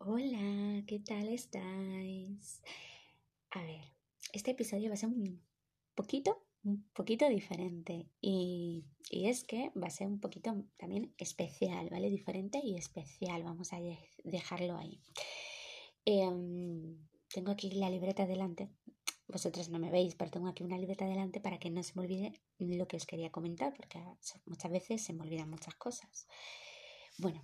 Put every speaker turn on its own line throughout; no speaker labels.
Hola, ¿qué tal estáis? A ver, este episodio va a ser un poquito, un poquito diferente y, es que va a ser un poquito también especial, ¿vale? Diferente y especial, vamos a dejarlo ahí. Em, tengo aquí la libreta delante, vosotros no me veis, pero tengo aquí una libreta delante para que no se me olvide lo que os quería comentar, porque muchas veces se me olvidan muchas cosas. Bueno,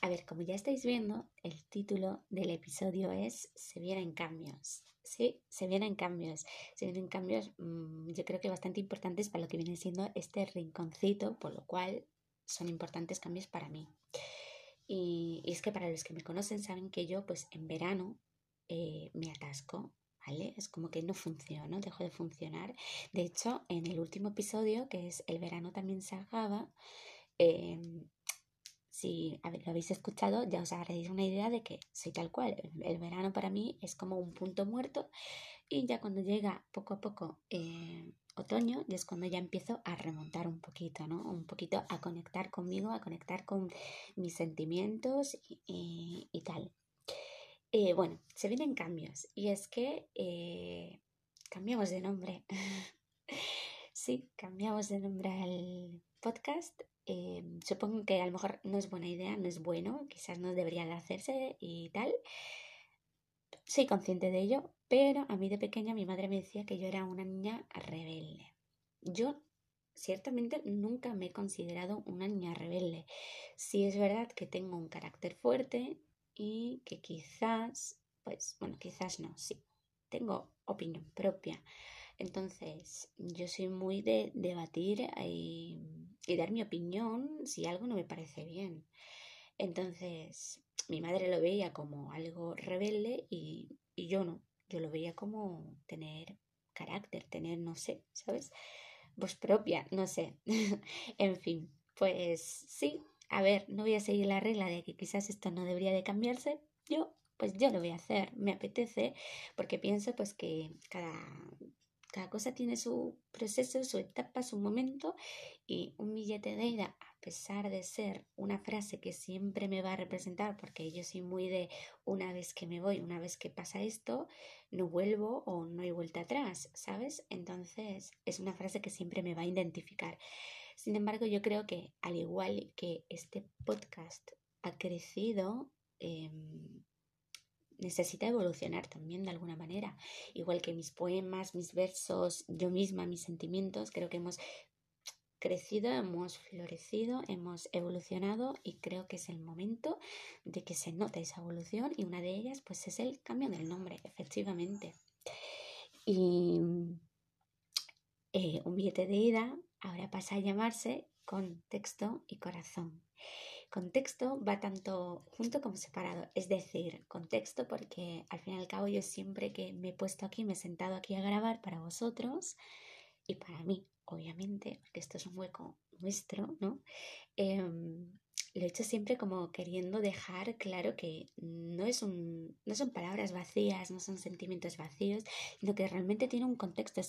a ver, como ya estáis viendo, el título del episodio es Se vienen cambios. Sí, se vienen cambios. Se vienen cambios, mm, yo creo que bastante importantes para lo que viene siendo este rinconcito, por lo cual son importantes cambios para mí. Y, es que para los que me conocen saben que yo, pues en verano, eh, me atasco, ¿vale? Es como que no funciona, dejo de funcionar. De hecho, en el último episodio, que es El verano también se acaba, em, si lo habéis escuchado, ya os haréis una idea de que soy tal cual. El, verano para mí es como un punto muerto y ya cuando llega poco a poco eh, otoño, ya es cuando ya empiezo a remontar un poquito, ¿no? Un poquito a conectar conmigo, a conectar con mis sentimientos y, tal. Eh, bueno, se vienen cambios y es que eh, cambiamos de nombre. sí, cambiamos de nombre al podcast eh, supongo que a lo mejor no es buena idea, no es bueno, quizás no debería de hacerse y tal. Soy consciente de ello, pero a mí de pequeña mi madre me decía que yo era una niña rebelde. Yo ciertamente nunca me he considerado una niña rebelde. Sí es verdad que tengo un carácter fuerte y que quizás, pues bueno, quizás no, sí, tengo opinión propia. Entonces, yo soy muy de debatir y, dar mi opinión si algo no me parece bien. Entonces, mi madre lo veía como algo rebelde y, y yo no. Yo lo veía como tener carácter, tener, no sé, ¿sabes? Voz propia, no sé. en fin, pues sí, a ver, no voy a seguir la regla de que quizás esto no debería de cambiarse. Yo, pues yo lo voy a hacer, me apetece, porque pienso pues que cada cada cosa tiene su proceso, su etapa, su momento y un billete de ida, a pesar de ser una frase que siempre me va a representar, porque yo soy muy de una vez que me voy, una vez que pasa esto, no vuelvo o no hay vuelta atrás, ¿sabes? Entonces es una frase que siempre me va a identificar. Sin embargo, yo creo que al igual que este podcast ha crecido, em, necesita evolucionar también de alguna manera. Igual que mis poemas, mis versos, yo misma, mis sentimientos, creo que hemos crecido, hemos florecido, hemos evolucionado y creo que es el momento de que se note esa evolución y una de ellas pues es el cambio del nombre, efectivamente. Y eh, un billete de ida ahora pasa a llamarse contexto y corazón. Contexto va tanto junto como separado, es decir, contexto porque al fin y al cabo yo siempre que me he puesto aquí, me he sentado aquí a grabar para vosotros y para mí, obviamente, porque esto es un hueco nuestro, ¿no? Em, lo he hecho siempre como queriendo dejar claro que no, es un, no son palabras vacías, no son sentimientos vacíos, sino que realmente tiene un contexto,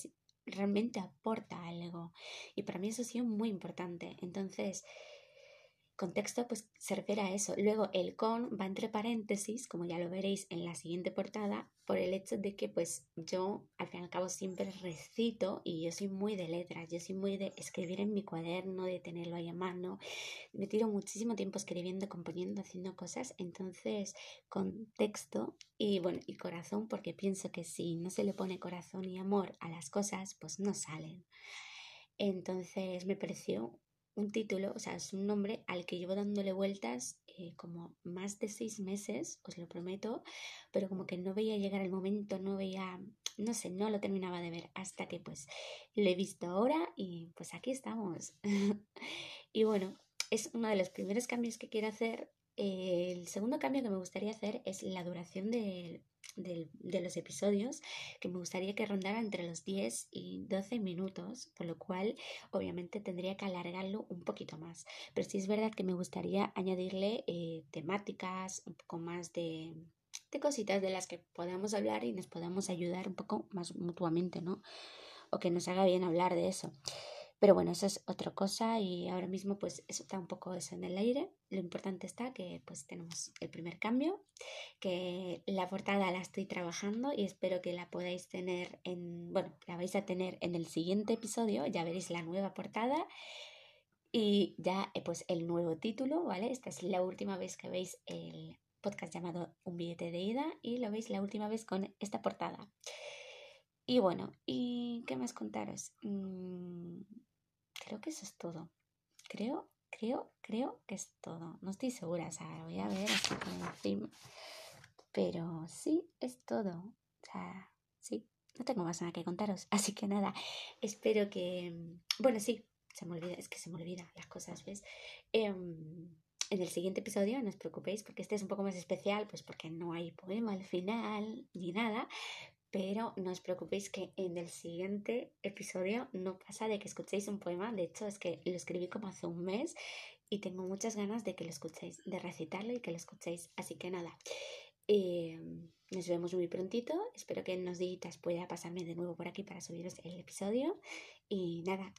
realmente aporta algo. Y para mí eso ha sido muy importante. Entonces, Contexto pues se refiere a eso. Luego el con va entre paréntesis, como ya lo veréis en la siguiente portada, por el hecho de que pues yo al fin y al cabo siempre recito y yo soy muy de letras, yo soy muy de escribir en mi cuaderno, de tenerlo ahí a mano. Me tiro muchísimo tiempo escribiendo, componiendo, haciendo cosas. Entonces, contexto y bueno, y corazón, porque pienso que si no se le pone corazón y amor a las cosas, pues no salen. Entonces me pareció un título, o sea, es un nombre al que llevo dándole vueltas eh, como más de seis meses, os lo prometo, pero como que no veía llegar el momento, no veía, no sé, no lo terminaba de ver hasta que pues lo he visto ahora y pues aquí estamos. y bueno, es uno de los primeros cambios que quiero hacer. el segundo cambio que me gustaría hacer es la duración del de los episodios que me gustaría que rondara entre los 10 y 12 minutos, por lo cual obviamente tendría que alargarlo un poquito más. Pero sí es verdad que me gustaría añadirle eh, temáticas, un poco más de, de cositas de las que podamos hablar y nos podamos ayudar un poco más mutuamente, ¿no? O que nos haga bien hablar de eso. Pero bueno, eso es otra cosa y ahora mismo pues eso está un poco eso en el aire. Lo importante está que pues tenemos el primer cambio que la portada la estoy trabajando y espero que la podáis tener en, bueno, la vais a tener en el siguiente episodio, ya veréis la nueva portada y ya eh, pues el nuevo título, ¿vale? Esta es la última vez que veis el podcast llamado Un billete de ida y lo veis la última vez con esta portada. Y bueno, ¿y qué más contaros? Mm, creo que eso es todo. Creo, creo, creo que es todo. No estoy segura, o sea, voy a ver así como encima. Pero sí, es todo. O sea, sí, no tengo más nada que contaros. Así que nada, espero que... Bueno, sí, se me olvida, es que se me olvida las cosas, ¿ves? Em, en el siguiente episodio, no os preocupéis, porque este es un poco más especial, pues porque no hay poema al final ni nada, pero no os preocupéis que en el siguiente episodio no pasa de que escuchéis un poema, de hecho es que lo escribí como hace un mes y tengo muchas ganas de que lo escuchéis, de recitarlo y que lo escuchéis, así que nada. Em, nos vemos muy prontito. Espero que en unos días pueda pasarme de nuevo por aquí para subiros el episodio. Y nada,